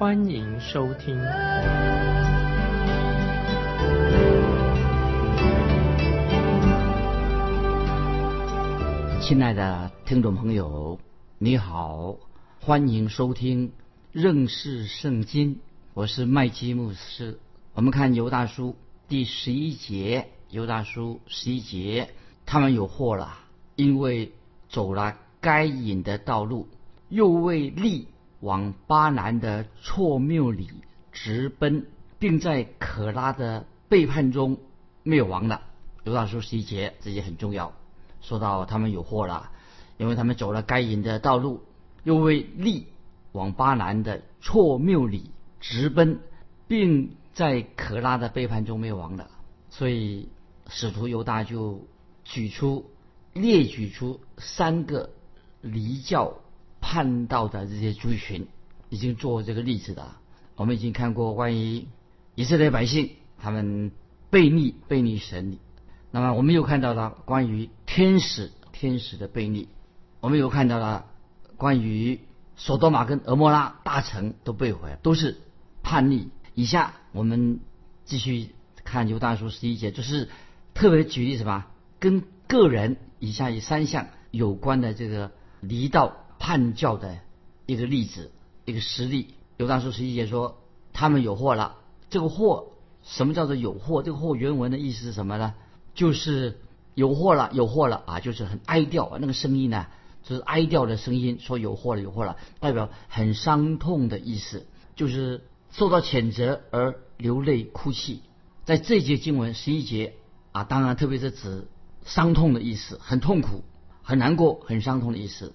欢迎收听。亲爱的听众朋友，你好，欢迎收听认识圣经。我是麦基牧师。我们看犹大书第十一节，犹大书十一节，他们有祸了，因为走了该隐的道路，又为利往巴南的错谬里直奔，并在可拉的背叛中灭亡了。犹大书十一节，这也很重要。说到他们有祸了，因为他们走了该隐的道路，又为利往巴南的错谬里直奔，并在可拉的背叛中灭亡了。所以使徒犹大就举出列举出三个离教叛道的这些族群，已经做这个例子的。我们已经看过关于以色列百姓他们背逆背逆神。那么我们又看到了关于天使天使的悖逆，我们又看到了关于索多玛跟俄摩拉大城都被毁，都是叛逆。以下我们继续看犹大书十一节，就是特别举例什么，跟个人以下以三项有关的这个离道叛教的一个例子，一个实例。犹大书十一节说他们有祸了，这个祸什么叫做有祸？这个祸原文的意思是什么呢？就是有祸了，有祸了啊！就是很哀掉，那个声音呢，就是哀掉的声音，说有祸了，有祸了，代表很伤痛的意思，就是受到谴责而流泪哭泣。在这节经文十一节啊，当然特别是指伤痛的意思，很痛苦、很难过、很伤痛的意思。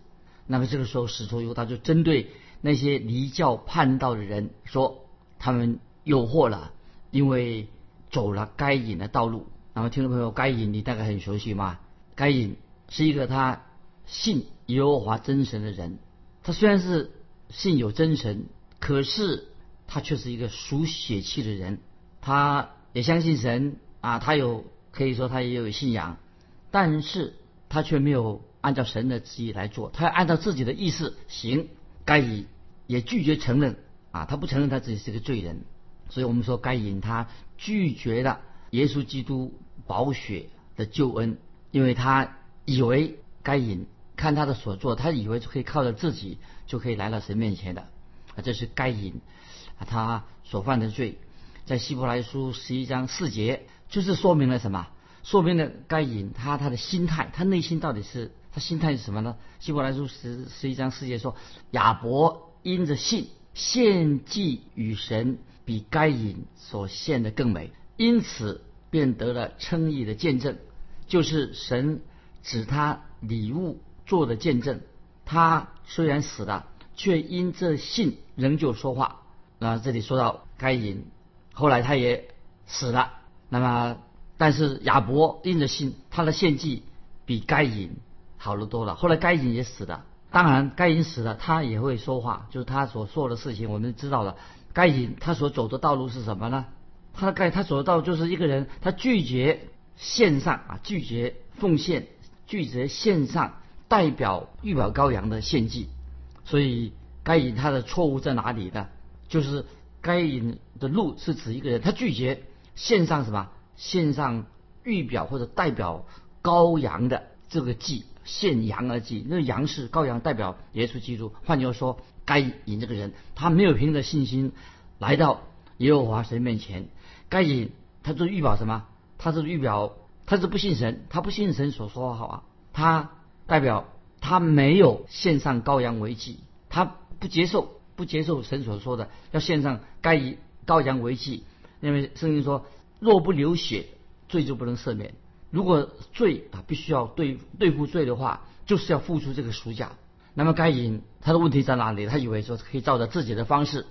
那么这个时候，使徒犹大就针对那些离教叛道的人说，他们诱惑了，因为走了该隐的道路。那么，听众朋友，该隐你大概很熟悉吗？该隐是一个他信耶和华真神的人。他虽然是信有真神，可是他却是一个属血气的人。他也相信神啊，他有可以说他也有信仰，但是他却没有按照神的旨意来做，他要按照自己的意思行。该隐也拒绝承认啊，他不承认他自己是个罪人。所以我们说，该隐他拒绝了耶稣基督。宝血的救恩，因为他以为该隐看他的所作，他以为就可以靠着自己就可以来到神面前的，啊，这是该隐啊他所犯的罪，在希伯来书十一章四节，就是说明了什么？说明了该隐他他的心态，他内心到底是他心态是什么呢？希伯来书十十一章四节说，亚伯因着信献祭与神，比该隐所献的更美，因此。便得了称义的见证，就是神指他礼物做的见证。他虽然死了，却因这信仍旧说话。那这里说到该隐，后来他也死了。那么，但是亚伯因着信，他的献祭比该隐好了多了。后来该隐也死了，当然该隐死了，他也会说话，就是他所做的事情，我们知道了。该隐他所走的道路是什么呢？他该他所到就是一个人，他拒绝献上啊，拒绝奉献，拒绝献上代表预表羔羊的献祭。所以该隐他的错误在哪里呢？就是该隐的路是指一个人，他拒绝献上什么？献上预表或者代表羔羊的这个祭，献羊而祭。那羊是羔羊，代表耶稣基督。换句话说，该隐这个人，他没有凭着信心来到耶和华神面前。该隐他是预表什么？他是预表他是不信神，他不信神所说的好啊。他代表他没有献上羔羊为祭，他不接受不接受神所说的要献上该以羔羊为祭，因为圣经说若不流血，罪就不能赦免。如果罪啊必须要对对付罪的话，就是要付出这个赎价。那么该隐他的问题在哪里？他以为说可以照着自己的方式。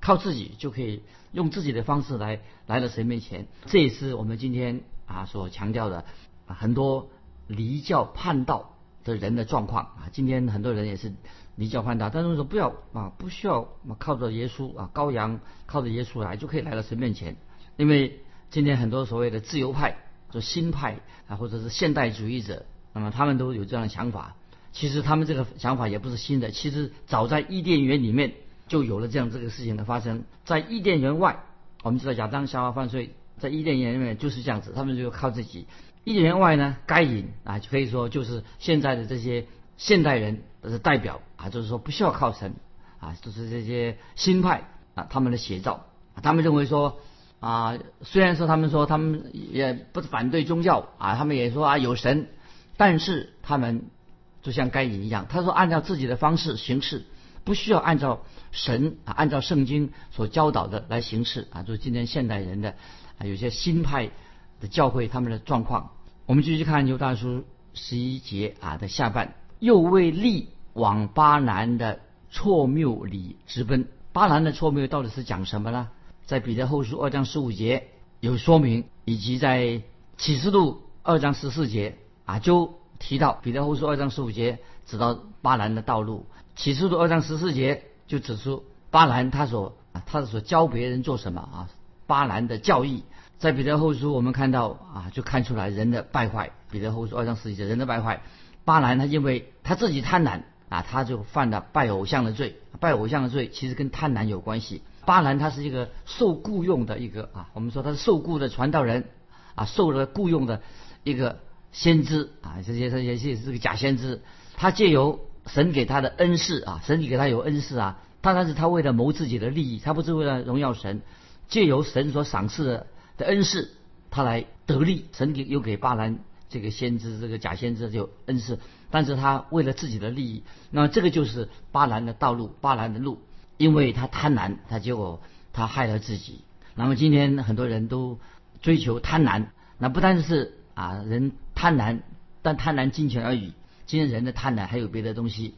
靠自己就可以用自己的方式来来到神面前。这也是我们今天啊所强调的，很多离教叛道的人的状况啊。今天很多人也是离教叛道，但是说不要啊，不需要靠着耶稣啊，羔羊靠着耶稣来就可以来到神面前。因为今天很多所谓的自由派、就新派啊，或者是现代主义者，那么他们都有这样的想法。其实他们这个想法也不是新的，其实早在伊甸园里面就有了这样这个事情的发生。在伊甸园外，我们知道亚当夏娃犯罪，在伊甸园里面就是这样子，他们就靠自己。伊甸园外呢，该隐啊，可以说就是现在的这些现代人的代表啊，就是说不需要靠神啊，就是这些新派啊，他们的写照。他们认为说啊，虽然说他们说他们也不反对宗教啊，他们也说啊有神，但是他们。就像该隐一样，他说按照自己的方式行事，不需要按照神啊，按照圣经所教导的来行事啊。就是今天现代人的啊，有些新派的教会他们的状况。我们继续看犹大书十一节啊的下半，又为利往巴兰的错谬里直奔。巴兰的错谬到底是讲什么呢？在彼得后书二章十五节有说明，以及在启示录二章十四节啊就。提到彼得后书二章十五节指到巴兰的道路，启示录二章十四节就指出巴兰他所他所教别人做什么啊，巴兰的教义，在彼得后书我们看到啊就看出来人的败坏。彼得后书二章十四节人的败坏，巴兰他因为他自己贪婪啊，他就犯了拜偶像的罪。拜偶像的罪其实跟贪婪有关系。巴兰他是一个受雇佣的一个啊，我们说他是受雇的传道人啊，受了雇佣的一个。先知啊，这些这些是是个假先知，他借由神给他的恩赐啊，神给他有恩赐啊，当然是他为了谋自己的利益，他不是为了荣耀神，借由神所赏赐的的恩赐，他来得利。神给又给巴兰这个先知这个假先知就恩赐，但是他为了自己的利益，那这个就是巴兰的道路，巴兰的路，因为他贪婪，他结果他害了自己。那么今天很多人都追求贪婪，那不单是。啊，人贪婪，但贪婪金钱而已。今天人的贪婪还有别的东西，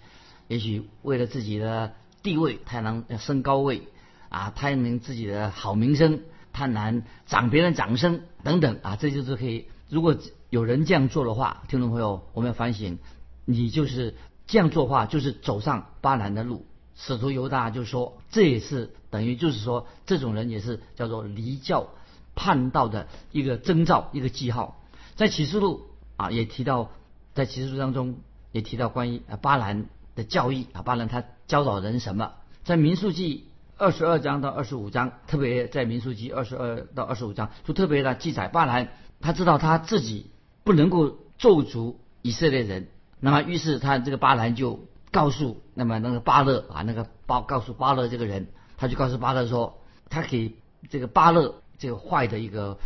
也许为了自己的地位，贪婪要升高位，啊，贪婪自己的好名声，贪婪涨别人掌声等等啊，这就是可以。如果有人这样做的话，听众朋友，我们要反省，你就是这样做话，就是走上巴兰的路。使徒犹大就说，这也是等于就是说，这种人也是叫做离教叛道的一个征兆，一个记号。在启示录啊，也提到，在启示录当中也提到关于啊巴兰的教义啊，巴兰他教导人什么？在民数记二十二章到二十五章，特别在民数记二十二到二十五章，就特别的记载巴兰他知道他自己不能够咒诅以色列人，那么于是他这个巴兰就告诉那么那个巴勒啊，那个巴告诉巴勒这个人，他就告诉巴勒说，他给这个巴勒这个坏的一个。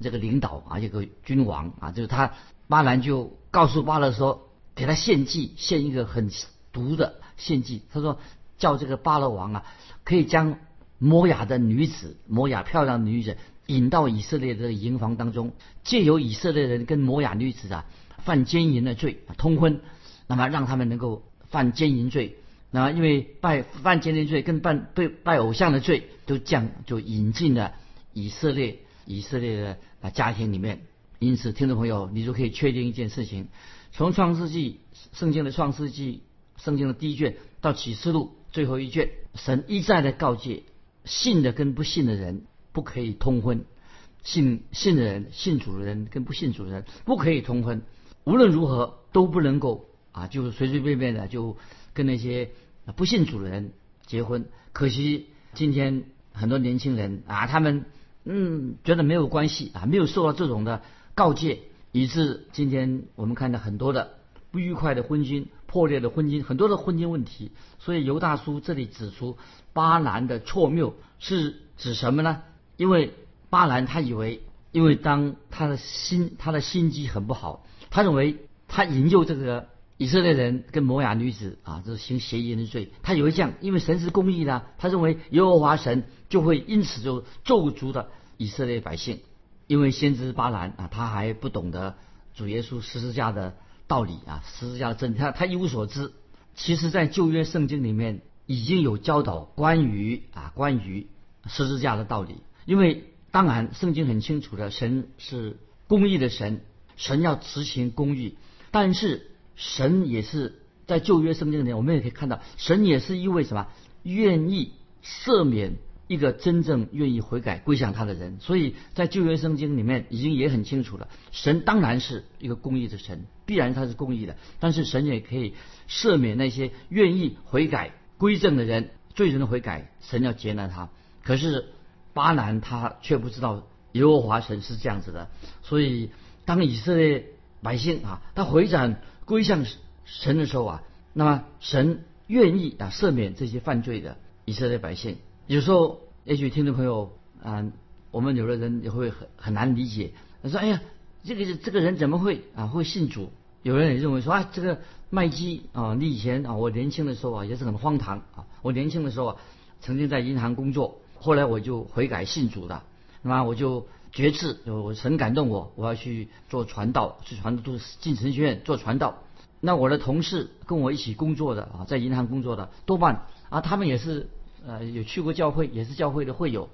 这个领导啊，这个君王啊，就是他巴兰就告诉巴勒说，给他献祭，献一个很毒的献祭。他说叫这个巴勒王啊，可以将摩雅的女子，摩雅漂亮女子引到以色列的营房当中，借由以色列人跟摩雅女子啊犯奸淫的罪通婚，那么让他们能够犯奸淫罪。那因为拜犯奸淫罪跟拜对拜偶像的罪都降，就引进了以色列。以色列的啊家庭里面，因此听众朋友，你就可以确定一件事情：从创世纪圣经的创世纪圣经的第一卷到启示录最后一卷，神一再的告诫信的跟不信的人不可以通婚，信信的人信主的人跟不信主的人不可以通婚，无论如何都不能够啊，就随随便便的就跟那些不信主的人结婚。可惜今天很多年轻人啊，他们。嗯，觉得没有关系啊，没有受到这种的告诫，以致今天我们看到很多的不愉快的婚姻、破裂的婚姻，很多的婚姻问题。所以尤大叔这里指出，巴兰的错谬是指什么呢？因为巴兰他以为，因为当他的心他的心机很不好，他认为他引诱这个以色列人跟摩雅女子啊，这是行邪淫的罪。他以为这样，因为神是公义的，他认为耶和华神。就会因此就咒诅的以色列百姓，因为先知巴兰啊，他还不懂得主耶稣十字架的道理啊，十字架的真理，他他一无所知。其实，在旧约圣经里面已经有教导关于啊关于十字架的道理，因为当然圣经很清楚的，神是公义的神，神要执行公义，但是神也是在旧约圣经里面，我们也可以看到，神也是因为什么愿意赦免一个真正愿意悔改归向他的人，所以在旧约圣经里面已经也很清楚了，神当然是一个公义的神，必然他是公义的，但是神也可以赦免那些愿意悔改。归正的人，罪人的悔改，神要接纳他。可是巴南他却不知道耶和华神是这样子的，所以当以色列百姓啊，他回转归向神的时候啊，那么神愿意啊赦免这些犯罪的以色列百姓。有时候也许听众朋友啊，我们有的人也会很很难理解，他说：“哎呀，这个这个人怎么会啊会信主？”有人也认为说啊，这个。麦基啊，你以前啊，我年轻的时候啊，也是很荒唐啊。我年轻的时候啊，曾经在银行工作，后来我就悔改信主的。那么我就决志，我神感动我，我要去做传道，去传都进神学院做传道。那我的同事跟我一起工作的啊，在银行工作的多半啊，他们也是呃有去过教会，也是教会的会友，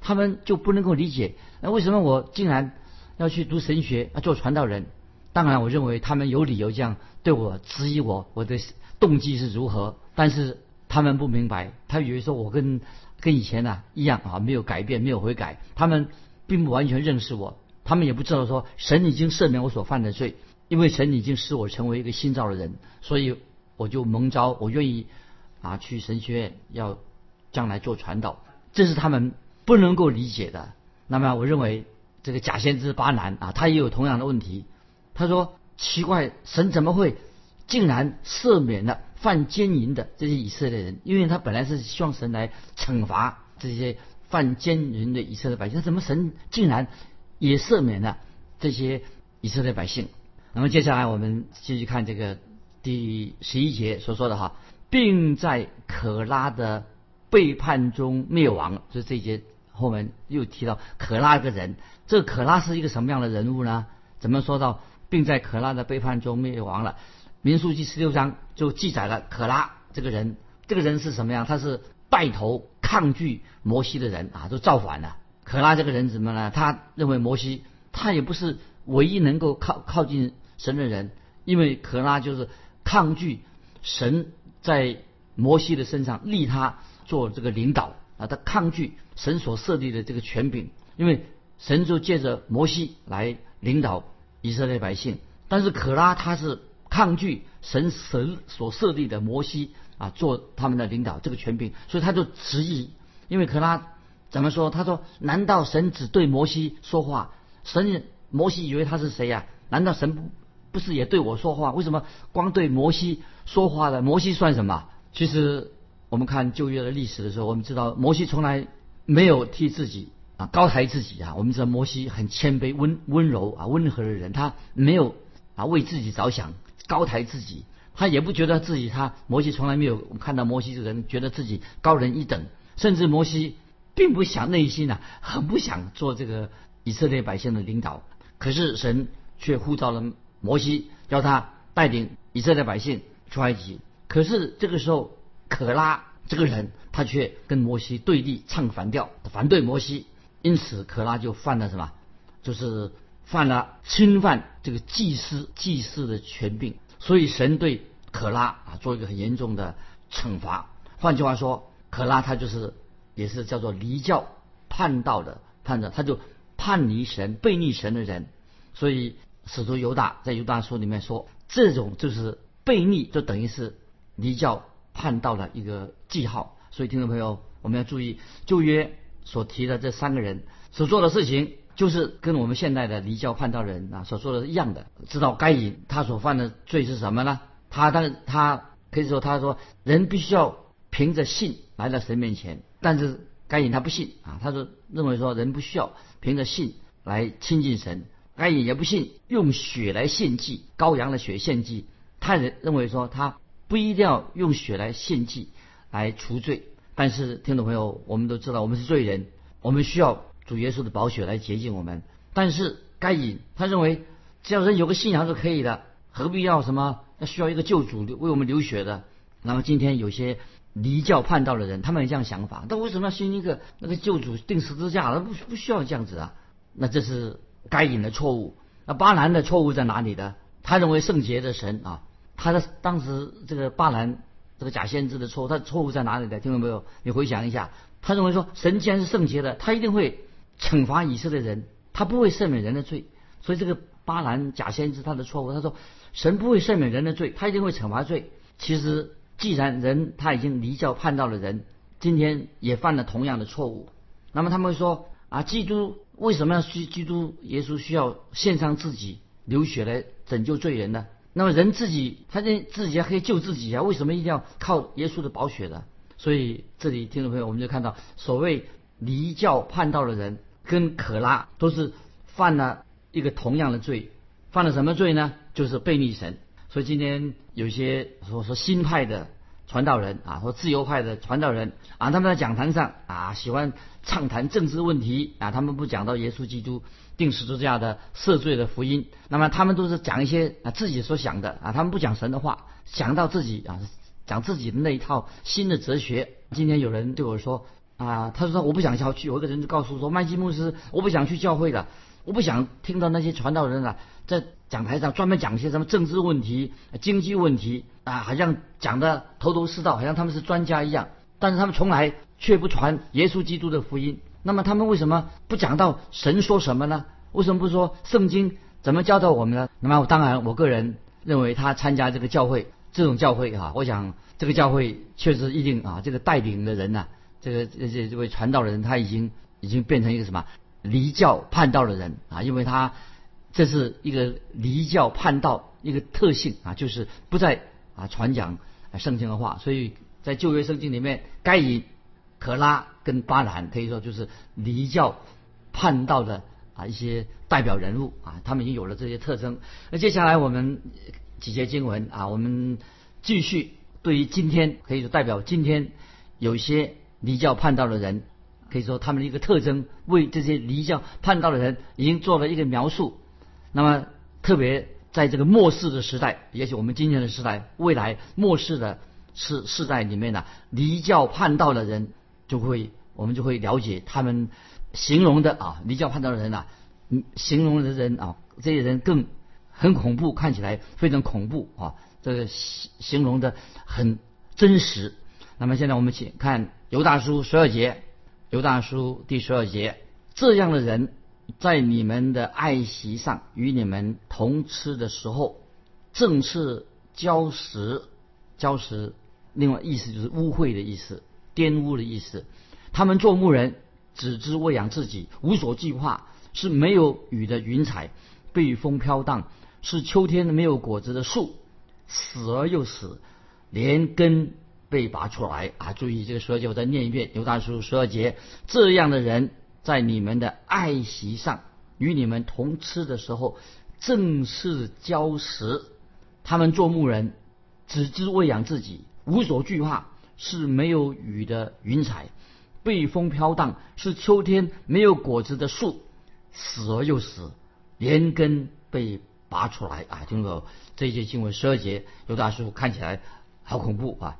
他们就不能够理解，那为什么我竟然要去读神学，要做传道人？当然，我认为他们有理由这样对我质疑我，我的动机是如何。但是他们不明白，他以为说我跟跟以前呢一样啊，没有改变，没有悔改。他们并不完全认识我，他们也不知道说神已经赦免我所犯的罪，因为神已经使我成为一个新造的人，所以我就蒙召，我愿意啊去神学院要将来做传道。这是他们不能够理解的。那么我认为这个假先知巴南啊，他也有同样的问题。他说：“奇怪，神怎么会竟然赦免了犯奸淫的这些以色列人？因为他本来是希望神来惩罚这些犯奸淫的以色列百姓，怎么神竟然也赦免了这些以色列百姓？那么接下来我们继续看这个第十一节所说的哈，并在可拉的背叛中灭亡。就这一节后面又提到可拉这个人，这可拉是一个什么样的人物呢？怎么说到？”并在可拉的背叛中灭亡了。民数记十六章就记载了可拉这个人，这个人是什么样？他是带头抗拒摩西的人啊，都造反了。可拉这个人怎么呢？他认为摩西他也不是唯一能够靠靠近神的人，因为可拉就是抗拒神在摩西的身上立他做这个领导啊，他抗拒神所设立的这个权柄，因为神就借着摩西来领导。以色列百姓，但是可拉他是抗拒神神所设立的摩西啊做他们的领导这个权柄，所以他就质疑，因为可拉怎么说？他说：难道神只对摩西说话？神摩西以为他是谁呀？难道神不不是也对我说话？为什么光对摩西说话的？摩西算什么？其实我们看旧约的历史的时候，我们知道摩西从来没有替自己。啊，高抬自己啊！我们知道摩西很谦卑、温温柔啊、温和的人，他没有啊为自己着想，高抬自己，他也不觉得自己他摩西从来没有看到摩西这个人觉得自己高人一等，甚至摩西并不想内心啊很不想做这个以色列百姓的领导，可是神却呼召了摩西，叫他带领以色列百姓出埃及。可是这个时候，可拉这个人他却跟摩西对立，唱反调，反对摩西。因此，可拉就犯了什么？就是犯了侵犯这个祭司祭司的权柄。所以，神对可拉啊做一个很严重的惩罚。换句话说，可拉他就是也是叫做离教叛道的叛者，他就叛离神、背逆神的人。所以，使徒犹大在犹大书里面说，这种就是背逆，就等于是离教叛道的一个记号。所以，听众朋友，我们要注意旧约。所提的这三个人所做的事情，就是跟我们现在的离教叛道人啊所说的一样的。知道该隐他所犯的罪是什么呢？他当他可以说他说人必须要凭着信来到神面前，但是该隐他不信啊，他说认为说人不需要凭着信来亲近神，该隐也不信用血来献祭羔羊的血献祭，他认认为说他不一定要用血来献祭来除罪。但是，听众朋友，我们都知道，我们是罪人，我们需要主耶稣的宝血来洁净我们。但是，该隐他认为，只要人有个信仰就可以的，何必要什么？要需要一个救主为我们流血的？那么今天有些离教叛道的人，他们有这样想法，但为什么要信一个那个救主定十字架？他不不需要这样子啊？那这是该隐的错误。那巴兰的错误在哪里呢？他认为圣洁的神啊，他的当时这个巴兰这个假先知的错误，他的错误在哪里呢？听到没有？你回想一下，他认为说神既然是圣洁的，他一定会惩罚以色列人，他不会赦免人的罪。所以这个巴兰假先知他的错误，他说神不会赦免人的罪，他一定会惩罚罪。其实既然人他已经离教叛道的人，今天也犯了同样的错误，那么他们会说啊，基督。为什么要需基督耶稣需要献上自己流血来拯救罪人呢？那么人自己他这自己还可以救自己啊？为什么一定要靠耶稣的宝血呢？所以这里听众朋友，我们就看到所谓离教叛道的人跟可拉都是犯了一个同样的罪，犯了什么罪呢？就是背逆神。所以今天有些说说新派的。传道人啊，或自由派的传道人啊，他们在讲坛上啊，喜欢畅谈政治问题啊，他们不讲到耶稣基督定十字架的赦罪的福音，那么他们都是讲一些啊自己所想的啊，他们不讲神的话，想到自己啊，讲自己的那一套新的哲学。今天有人对我说啊，他说我不想去，有一个人就告诉说麦基牧师，我不想去教会了，我不想听到那些传道人啊在讲台上专门讲一些什么政治问题、经济问题。啊，好像讲的头头是道，好像他们是专家一样，但是他们从来却不传耶稣基督的福音。那么他们为什么不讲到神说什么呢？为什么不说圣经怎么教导我们呢？那么当然，我个人认为他参加这个教会，这种教会哈，我想这个教会确实一定啊，这个带领的人呐，这个这这这位传道的人他已经已经变成一个什么离教叛道的人啊，因为他这是一个离教叛道一个特性啊，就是不再。啊，传讲圣经的话，所以在旧约圣经里面，该隐、可拉跟巴兰可以说就是离教叛道的啊一些代表人物啊，他们已经有了这些特征。那接下来我们几节经文啊，我们继续对于今天可以说代表今天有一些离教叛道的人，可以说他们的一个特征，为这些离教叛道的人已经做了一个描述。那么特别。在这个末世的时代，也许我们今天的时代，未来末世的世世代里面呢，离教叛道的人就会，我们就会了解他们形容的啊，离教叛道的人呐，形容的人啊，这些人更很恐怖，看起来非常恐怖啊，这个形形容的很真实。那么现在我们请看犹大书十二节，犹大书第十二节，这样的人。在你们的爱席上与你们同吃的时候，正是礁石，礁石，另外意思就是污秽的意思，玷污的意思。他们做牧人，只知喂养自己，无所计划，是没有雨的云彩，被风飘荡，是秋天没有果子的树，死而又死，连根被拔出来啊！注意这个十二节，我再念一遍，犹大书十二节，这样的人。在你们的爱席上与你们同吃的时候，正是礁石。他们做牧人，只知喂养自己，无所惧怕，是没有雨的云彩，被风飘荡，是秋天没有果子的树，死而又死，连根被拔出来啊！听懂这一节经文十二节，有大叔看起来好恐怖啊！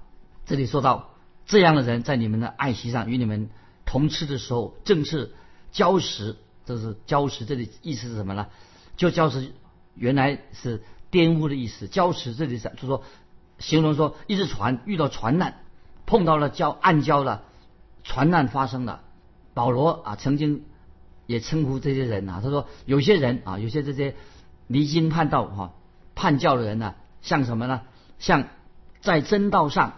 这里说到这样的人在你们的爱席上与你们。同吃的时候，正是礁石，这是礁石，这里意思是什么呢？就礁石原来是玷污的意思。礁石这里是就说形容说，一只船遇到船难，碰到了礁暗礁了，船难发生了。保罗啊，曾经也称呼这些人啊，他说有些人啊，有些这些离经叛道哈叛教的人呢，像什么呢？像在真道上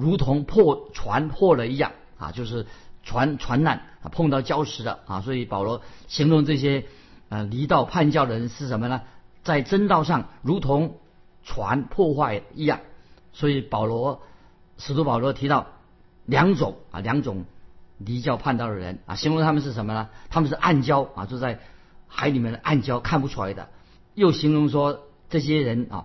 如同破船破了一样啊，就是。船船难啊，碰到礁石的啊，所以保罗形容这些呃离道叛教的人是什么呢？在真道上如同船破坏一样。所以保罗使徒保罗提到两种啊两种离教叛道的人啊，形容他们是什么呢？他们是暗礁啊，就在海里面的暗礁看不出来的。又形容说这些人啊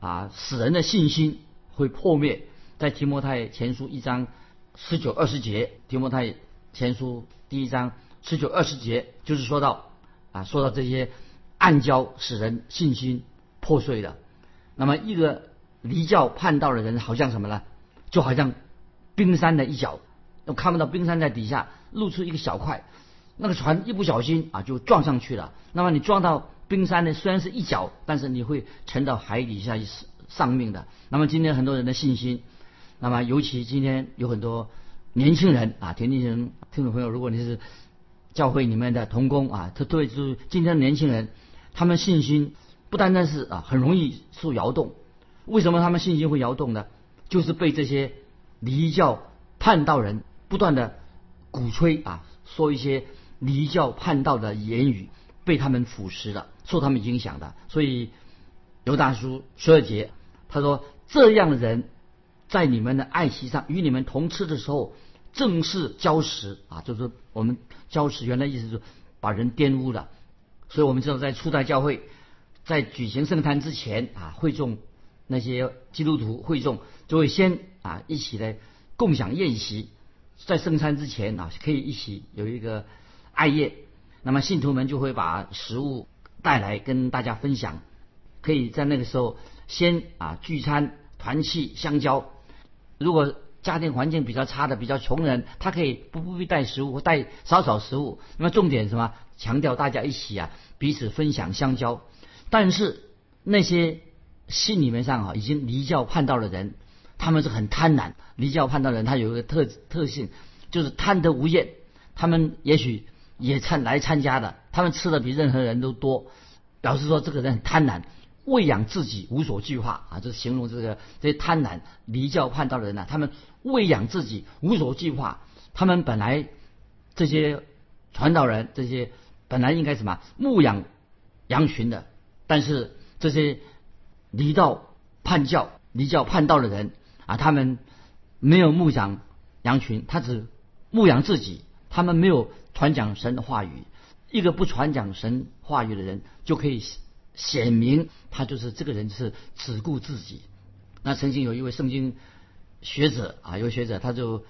啊使人的信心会破灭。在提摩太前书一章。十九二十节，提摩太前书第一章十九二十节，就是说到啊，说到这些暗礁使人信心破碎的。那么一个离教叛道的人，好像什么呢？就好像冰山的一角，又看不到冰山在底下露出一个小块，那个船一不小心啊就撞上去了。那么你撞到冰山呢，虽然是一角，但是你会沉到海底下丧命的。那么今天很多人的信心，那么尤其今天有很多年轻人啊，田年轻人听众朋友，如果你是教会里面的童工啊，他对就是今天年轻人，他们信心不单单是啊很容易受摇动。为什么他们信心会摇动呢？就是被这些离教叛道人不断的鼓吹啊，说一些离教叛道的言语，被他们腐蚀了，受他们影响的。所以犹大叔十二节他说：“这样的人在你们的爱席上与你们同吃的时候，正是交食啊，就是我们交食原来意思是把人玷污了。所以我们知道，在初代教会，在举行圣餐之前啊，会众。”那些基督徒会众就会先啊一起来共享宴席，在圣餐之前啊可以一起有一个爱宴，那么信徒们就会把食物带来跟大家分享，可以在那个时候先啊聚餐团契相交。如果家庭环境比较差的比较穷人，他可以不不必带食物，带少少食物。那么重点什么？强调大家一起啊彼此分享相交。但是那些。心里面上啊，已经离教叛道的人，他们是很贪婪。离教叛道人，他有一个特特性，就是贪得无厌。他们也许也参来参加的，他们吃的比任何人都多，表示说这个人很贪婪，喂养自己无所惧怕啊，就是形容这个这些贪婪离教叛道的人呢，他们喂养自己无所惧怕。他们本来这些传道人，这些本来应该什么牧养羊群的，但是这些。离道叛教、离教叛道的人啊，他们没有牧养羊群，他只牧养自己。他们没有传讲神的话语。一个不传讲神话语的人，就可以显明他就是这个人是只顾自己。那曾经有一位圣经学者啊，有学者他就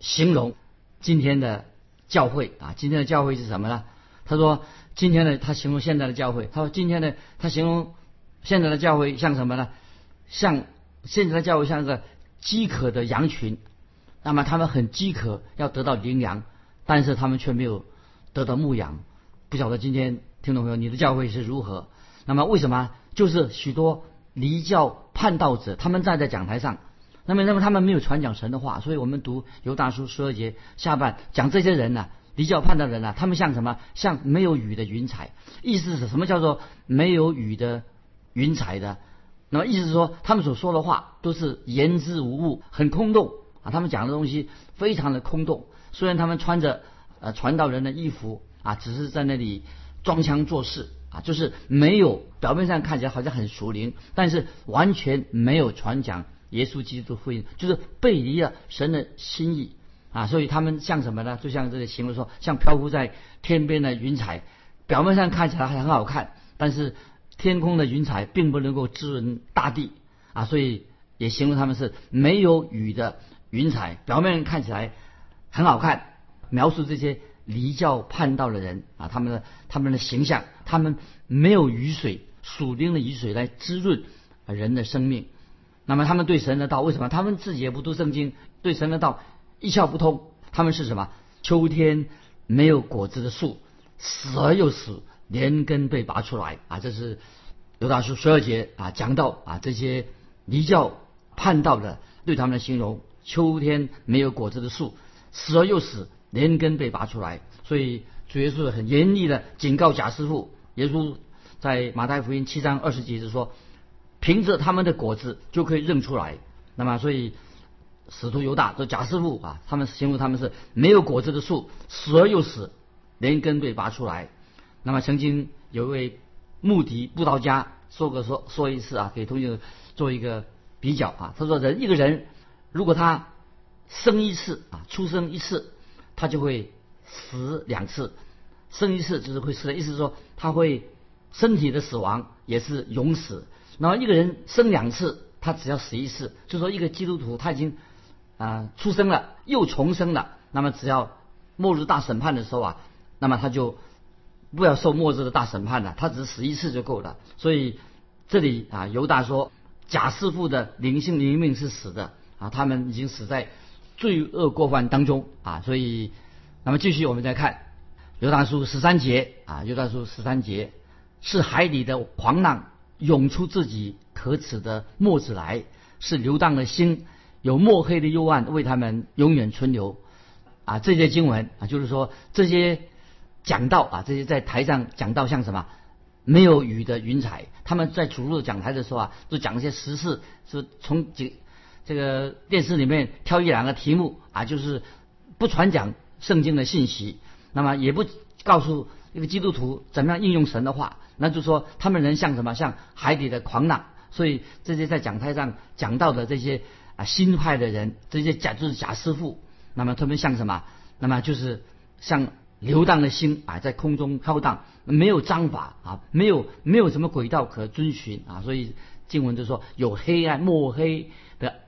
形容今天的教会啊，今天的教会是什么呢？他说今天的他形容现在的教会，他说今天的他形容。现在的教会像什么呢？像现在的教会像个饥渴的羊群，那么他们很饥渴，要得到营养，但是他们却没有得到牧养。不晓得今天听众朋友你的教会是如何？那么为什么就是许多离教叛道者，他们站在讲台上，那么那么他们没有传讲神的话，所以我们读犹大书十二节下半讲这些人呢，离教叛道人呢，他们像什么？像没有雨的云彩。意思是什么？叫做没有雨的。云彩的，那么意思是说，他们所说的话都是言之无物，很空洞啊。他们讲的东西非常的空洞。虽然他们穿着呃传道人的衣服啊，只是在那里装腔作势啊，就是没有表面上看起来好像很熟灵，但是完全没有传讲耶稣基督福音，就是背离了神的心意啊。所以他们像什么呢？就像这个形容说，像漂浮在天边的云彩，表面上看起来还很好看，但是。天空的云彩并不能够滋润大地啊，所以也形容他们是没有雨的云彩。表面看起来很好看，描述这些离教叛道的人啊，他们的他们的形象，他们没有雨水属灵的雨水来滋润人的生命。那么他们对神的道为什么？他们自己也不读圣经，对神的道一窍不通。他们是什么？秋天没有果子的树，死而又死。连根被拔出来啊！这是犹大书十二节啊，讲到啊这些离教叛道的对他们的形容：秋天没有果子的树，死而又死，连根被拔出来。所以主耶稣很严厉的警告贾师傅。耶稣在马太福音七章二十节是说，凭着他们的果子就可以认出来。那么，所以使徒犹大这贾师傅啊，他们形容他们是没有果子的树，死而又死，连根被拔出来。那么曾经有一位穆迪布道家说过说说一次啊，给同学做一个比较啊。他说人一个人如果他生一次啊，出生一次，他就会死两次。生一次就是会死的意思是说他会身体的死亡也是永死。然后一个人生两次，他只要死一次。就说一个基督徒他已经啊出生了又重生了，那么只要末日大审判的时候啊，那么他就。不要受末日的大审判了，他只死一次就够了。所以这里啊，犹大说贾师傅的灵性灵命是死的啊，他们已经死在罪恶过犯当中啊。所以，那么继续我们再看《犹大书》十三节啊，《犹大书》十三节是海里的狂浪涌出自己可耻的沫子来，是流荡的心，有墨黑的幽暗为他们永远存留啊。这些经文啊，就是说这些讲道啊，这些在台上讲道像什么？没有雨的云彩，他们在主日讲台的时候啊，就讲一些时事，是从几这个电视里面挑一两个题目啊，就是不传讲圣经的信息，那么也不告诉一个基督徒怎么样应用神的话，那就说他们人像什么，像海底的狂浪。所以这些在讲台上讲到的这些啊新派的人，这些假就是假师傅，那么他们像什么？那么就是像。流荡的心啊，在空中飘荡，没有章法啊，没有没有什么轨道可遵循啊，所以经文就说有黑暗墨黑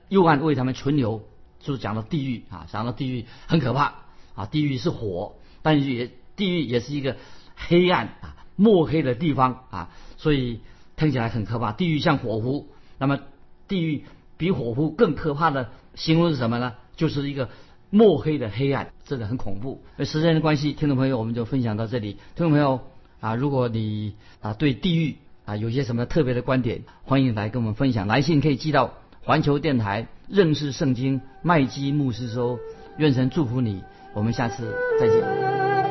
的幽暗为他们存留，就讲到地狱啊，讲到地狱很可怕啊，地狱是火，但是也地狱也是一个黑暗啊墨黑的地方啊，所以听起来很可怕。地狱像火湖，那么地狱比火湖更可怕的形容是什么呢？就是一个。墨黑的黑暗，真的很恐怖。时间的关系，听众朋友，我们就分享到这里。听众朋友啊，如果你啊对地狱啊有些什么特别的观点，欢迎来跟我们分享。来信可以寄到环球电台认识圣经麦基牧师说。愿神祝福你，我们下次再见。